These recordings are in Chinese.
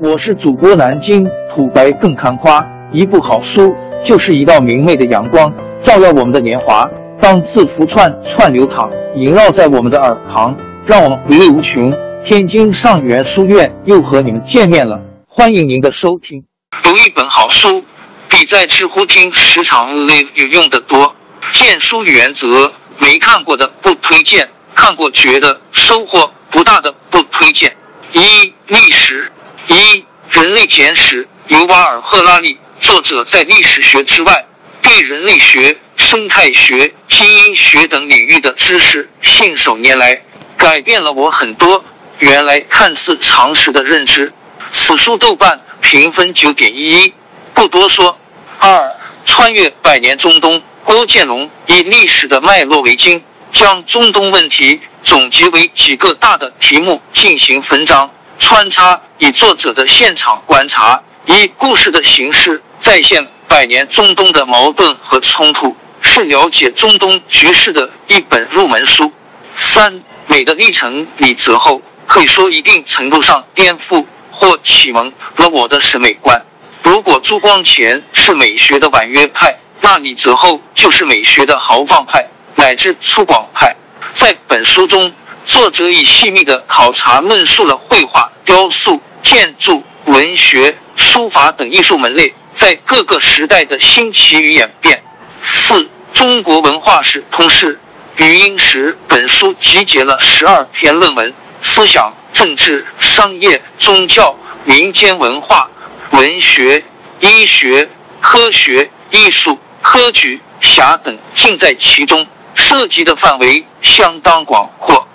我是主播南京土白更看花，一部好书就是一道明媚的阳光，照耀我们的年华。当字符串串流淌，萦绕在我们的耳旁，让我们回味无穷。天津上元书院又和你们见面了，欢迎您的收听。读一本好书，比在知乎听时长 live 有用的多。荐书原则：没看过的不推荐，看过觉得收获不大的不推荐。一、历史。一《人类简史》尤瓦尔赫拉利作者在历史学之外，对人类学、生态学、基因学等领域的知识信手拈来，改变了我很多原来看似常识的认知。此书豆瓣评分九点一一，不多说。二穿越百年中东，郭建龙以历史的脉络为经，将中东问题总结为几个大的题目进行分章。穿插以作者的现场观察，以故事的形式再现百年中东的矛盾和冲突，是了解中东局势的一本入门书。三美的历程李泽厚可以说一定程度上颠覆或启蒙了我的审美观。如果朱光潜是美学的婉约派，那李泽厚就是美学的豪放派乃至粗犷派。在本书中。作者以细密的考察论述了绘画、雕塑、建筑、文学、书法等艺术门类在各个时代的兴起与演变。四、中国文化史通识语音时本书集结了十二篇论文，思想、政治、商业、宗教、民间文化、文学、医学、科学、艺术、科举、侠等尽在其中，涉及的范围相当广阔。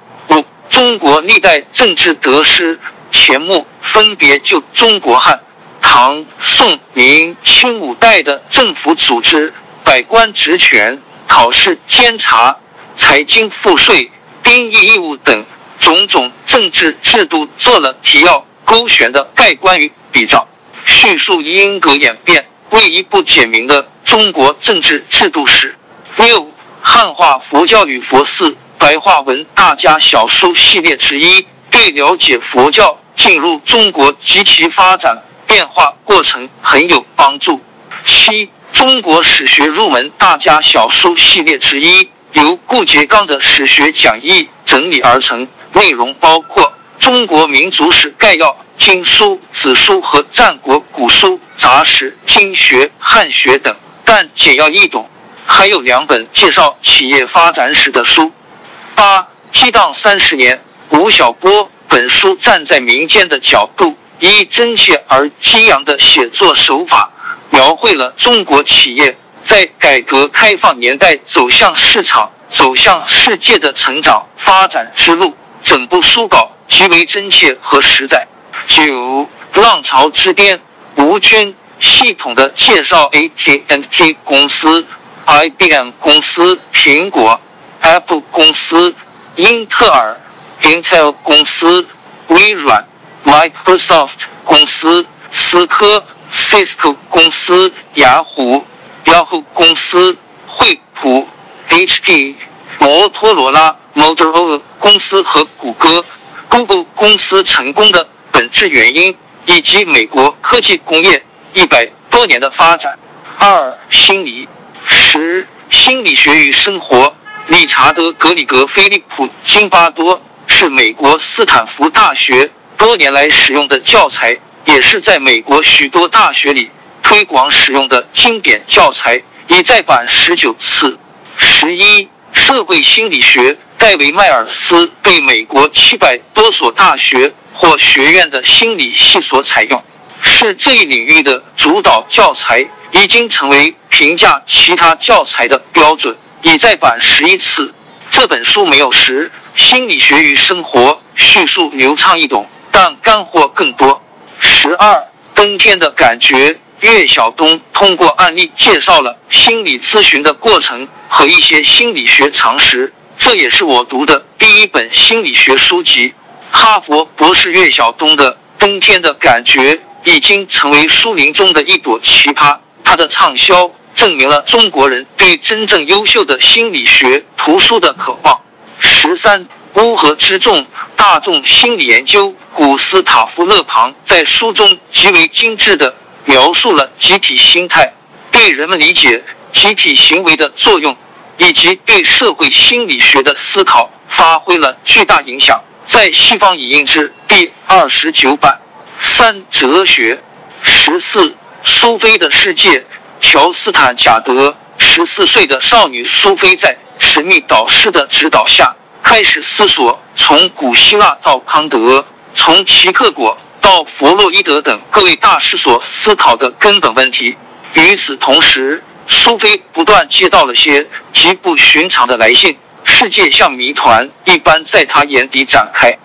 中国历代政治得失钱穆，分别就中国汉、唐、宋、明、清五代的政府组织、百官职权、考试监察、财经赋税、兵役义务等种种政治制度做了提要勾选的概观与比照，叙述因格演变，为一部简明的中国政治制度史。六、汉化佛教与佛寺。白话文大家小书系列之一，对了解佛教进入中国及其发展变化过程很有帮助。七，中国史学入门大家小书系列之一，由顾颉刚的史学讲义整理而成，内容包括《中国民族史概要》《经书》《子书》和《战国古书》《杂史》《经学》《汉学》等，但简要易懂。还有两本介绍企业发展史的书。八激荡三十年，吴晓波。本书站在民间的角度，以真切而激扬的写作手法，描绘了中国企业在改革开放年代走向市场、走向世界的成长发展之路。整部书稿极为真切和实在。九浪潮之巅，吴军系统的介绍 AT&T 公司、IBM 公司、苹果。Apple 公司、英特尔、Intel 公司、微软、Microsoft 公司、思科、Cisco 公司、雅虎、Yahoo 公司、惠普、HP、摩托罗拉、Motorola 公司和谷歌、Google 公司成功的本质原因，以及美国科技工业一百多年的发展。二、心理。十、心理学与生活。理查德·格里格·菲利普·金巴多是美国斯坦福大学多年来使用的教材，也是在美国许多大学里推广使用的经典教材，已再版十九次。十一，社会心理学，戴维·迈尔斯被美国七百多所大学或学院的心理系所采用，是这一领域的主导教材，已经成为评价其他教材的标准。已再版十一次。这本书没有十心理学与生活叙述流畅易懂，但干货更多。十二冬天的感觉，岳晓东通过案例介绍了心理咨询的过程和一些心理学常识。这也是我读的第一本心理学书籍。哈佛博士岳晓东的《冬天的感觉》已经成为书林中的一朵奇葩。他的畅销。证明了中国人对真正优秀的心理学图书的渴望。十三，乌合之众，大众心理研究，古斯塔夫·勒庞在书中极为精致的描述了集体心态对人们理解集体行为的作用，以及对社会心理学的思考发挥了巨大影响。在西方已印至第二十九版。三、哲学。十四，苏菲的世界。乔斯坦·贾德，十四岁的少女苏菲在神秘导师的指导下，开始思索从古希腊到康德，从齐克果到弗洛伊德等各位大师所思考的根本问题。与此同时，苏菲不断接到了些极不寻常的来信，世界像谜团一般在她眼底展开。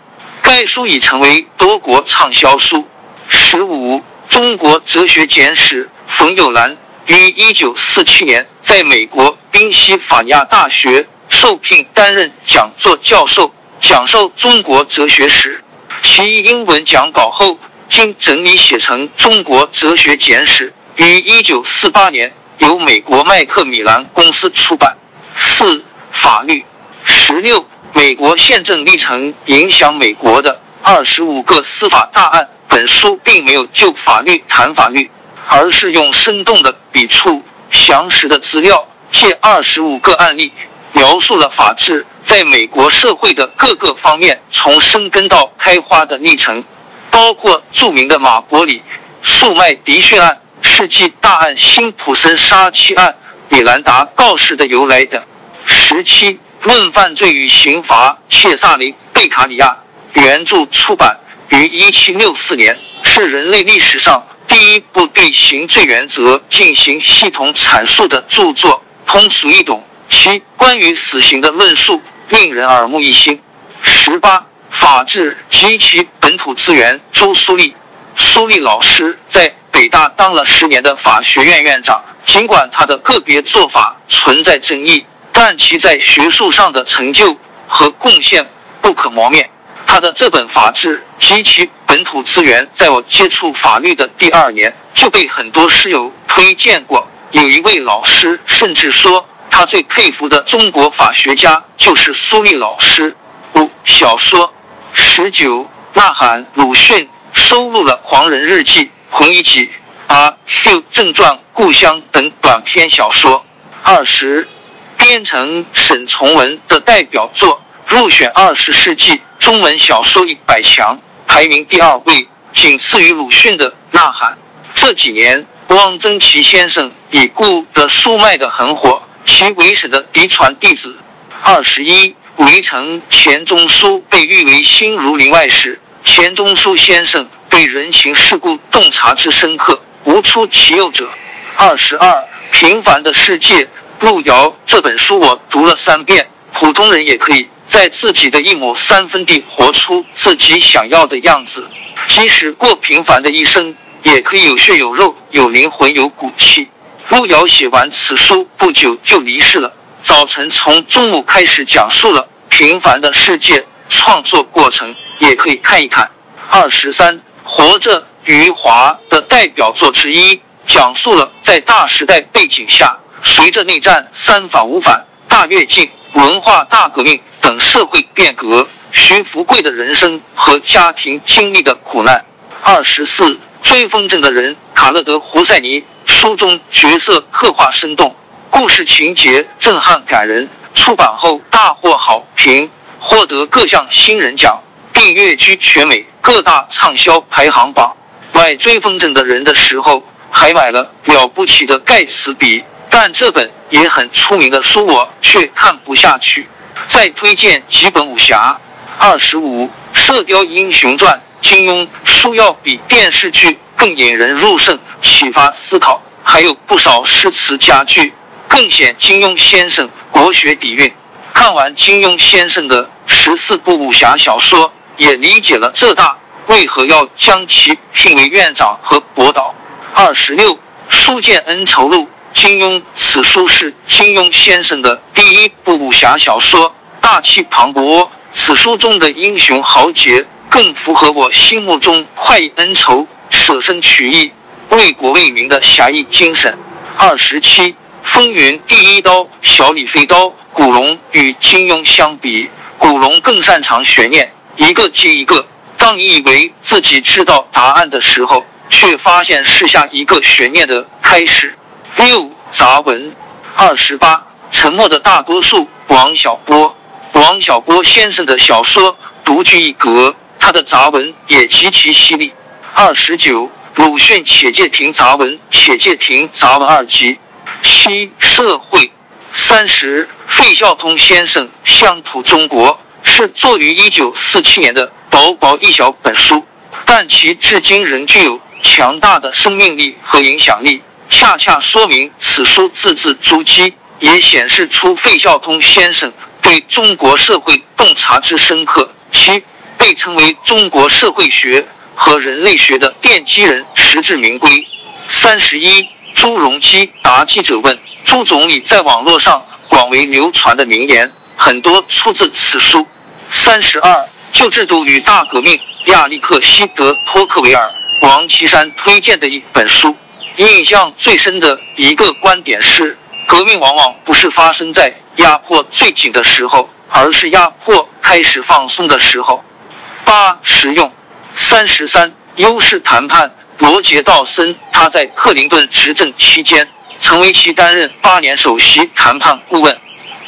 该书已成为多国畅销书。十五，中国哲学简史，冯友兰。于一九四七年在美国宾夕法尼亚大学受聘担任讲座教授，讲授中国哲学史。其英文讲稿后经整理写成《中国哲学简史》，于一九四八年由美国麦克米兰公司出版。四、法律。十六、美国宪政历程影响美国的二十五个司法大案。本书并没有就法律谈法律。而是用生动的笔触、详实的资料，借二十五个案例，描述了法治在美国社会的各个方面从生根到开花的历程，包括著名的马伯里诉麦迪逊案、世纪大案辛普森杀妻案、米兰达告示的由来等。十七，论犯罪与刑罚，切萨雷贝卡里亚原著出版于一七六四年，是人类历史上。第一部对刑罪原则进行系统阐述的著作，通俗易懂。其关于死刑的论述令人耳目一新。十八，法治及其本土资源。朱苏丽，苏丽老师在北大当了十年的法学院院长，尽管他的个别做法存在争议，但其在学术上的成就和贡献不可磨灭。他的这本《法治及其本土资源》在我接触法律的第二年就被很多师友推荐过。有一位老师甚至说，他最佩服的中国法学家就是苏立老师。五小说十九，呐喊鲁迅收录了《狂人日记》《红衣集》《阿 Q 正传》《故乡》等短篇小说。二十，编成沈从文的代表作。入选二十世纪中文小说一百强，排名第二位，仅次于鲁迅的《呐喊》。这几年，汪曾祺先生已故的书卖的很火，其为省的嫡传弟子。二十一，围城钱钟书被誉为新儒林外史。钱钟书先生对人情世故洞察之深刻，无出其右者。二十二，平凡的世界，路遥这本书我读了三遍，普通人也可以。在自己的一亩三分地活出自己想要的样子，即使过平凡的一生，也可以有血有肉、有灵魂、有骨气。路遥写完此书不久就离世了。早晨从中午开始讲述了平凡的世界创作过程，也可以看一看。二十三，活着，余华的代表作之一，讲述了在大时代背景下，随着内战、三反五反、大跃进。文化大革命等社会变革，徐福贵的人生和家庭经历的苦难。二十四，追风筝的人，卡勒德·胡塞尼。书中角色刻画生动，故事情节震撼感人。出版后大获好评，获得各项新人奖，并跃居全美各大畅销排行榜。买追风筝的人的时候，还买了了不起的盖茨比。但这本也很出名的书，我却看不下去。再推荐几本武侠。二十五，《射雕英雄传》，金庸书要比电视剧更引人入胜，启发思考，还有不少诗词佳句，更显金庸先生国学底蕴。看完金庸先生的十四部武侠小说，也理解了浙大为何要将其聘为院长和博导。二十六，《书剑恩仇录》。金庸，此书是金庸先生的第一部武侠小说，大气磅礴。此书中的英雄豪杰，更符合我心目中快意恩仇、舍身取义、为国为民的侠义精神。二十七，风云第一刀，小李飞刀。古龙与金庸相比，古龙更擅长悬念，一个接一个。当你以为自己知道答案的时候，却发现是下一个悬念的开始。六杂文二十八，沉默的大多数。王小波，王小波先生的小说独具一格，他的杂文也极其犀利。二十九，鲁迅且介亭杂文，且介亭杂文二集。七社会。三十，费孝通先生乡土中国是作于一九四七年的薄薄一小本书，但其至今仍具有强大的生命力和影响力。恰恰说明此书字字珠玑，也显示出费孝通先生对中国社会洞察之深刻。其被称为中国社会学和人类学的奠基人，实至名归。三十一，朱镕基答记者问：朱总理在网络上广为流传的名言，很多出自此书。三十二，旧制度与大革命，亚历克西德·托克维尔、王岐山推荐的一本书。印象最深的一个观点是：革命往往不是发生在压迫最紧的时候，而是压迫开始放松的时候。八实用三十三优势谈判。罗杰·道森他在克林顿执政期间，曾为其担任八年首席谈判顾问。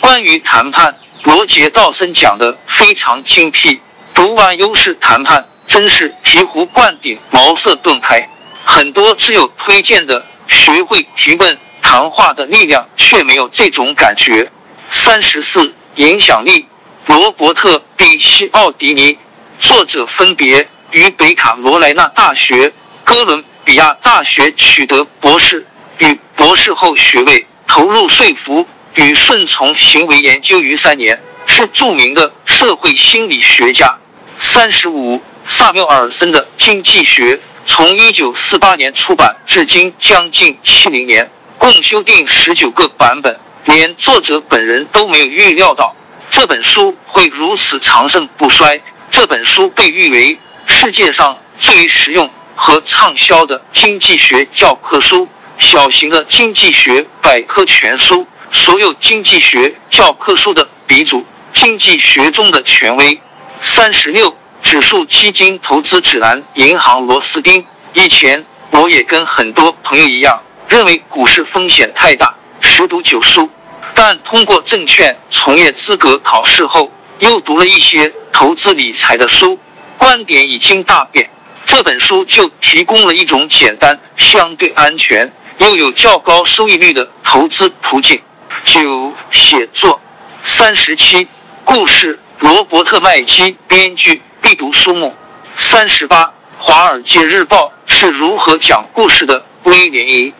关于谈判，罗杰·道森讲的非常精辟。读完优势谈判，真是醍醐灌顶，茅塞顿开。很多只有推荐的，学会提问谈话的力量，却没有这种感觉。三十四，影响力。罗伯特·比西奥迪尼，作者分别于北卡罗来纳大学、哥伦比亚大学取得博士与博士后学位，投入说服与顺从行为研究于三年，是著名的社会心理学家。三十五，萨缪尔森的经济学。从一九四八年出版至今将近七零年，共修订十九个版本，连作者本人都没有预料到这本书会如此长盛不衰。这本书被誉为世界上最实用和畅销的经济学教科书、小型的经济学百科全书、所有经济学教科书的鼻祖、经济学中的权威。三十六。指数基金投资指南，银行螺丝钉。以前我也跟很多朋友一样，认为股市风险太大，十赌九输。但通过证券从业资格考试后，又读了一些投资理财的书，观点已经大变。这本书就提供了一种简单、相对安全又有较高收益率的投资途径。九写作三十七故事，罗伯特麦基编剧。必读书目三十八，《华尔街日报》是如何讲故事的？威廉·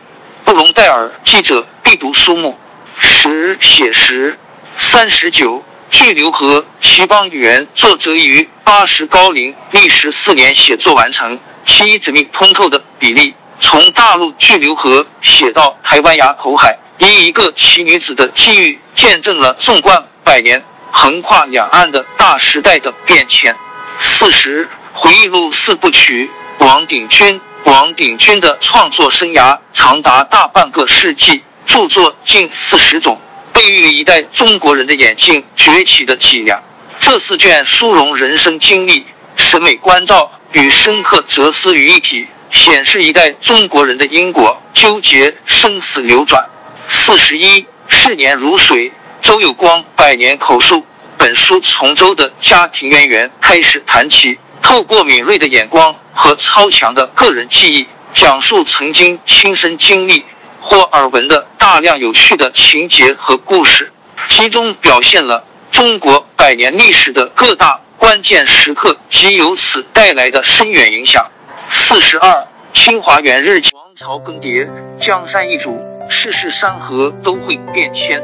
布隆代尔记者必读书目十，写实三十九，《巨流河齐邦语言》作者于八十高龄，历时四年写作完成，其缜密通透的比例，从大陆巨流河写到台湾崖口海，以一个奇女子的际遇，见证了纵贯百年、横跨两岸的大时代的变迁。四十回忆录四部曲，王鼎钧。王鼎钧的创作生涯长达大半个世纪，著作近四十种，被誉为一代中国人的眼镜崛起的脊梁。这四卷书融人生经历、审美关照与深刻哲思于一体，显示一代中国人的因果纠结、生死流转。四十一逝年如水，周有光百年口述。本书从周的家庭渊源开始谈起，透过敏锐的眼光和超强的个人记忆，讲述曾经亲身经历或耳闻的大量有趣的情节和故事，其中表现了中国百年历史的各大关键时刻及由此带来的深远影响。四十二，清华园日记。王朝更迭，江山易主，世事山河都会变迁。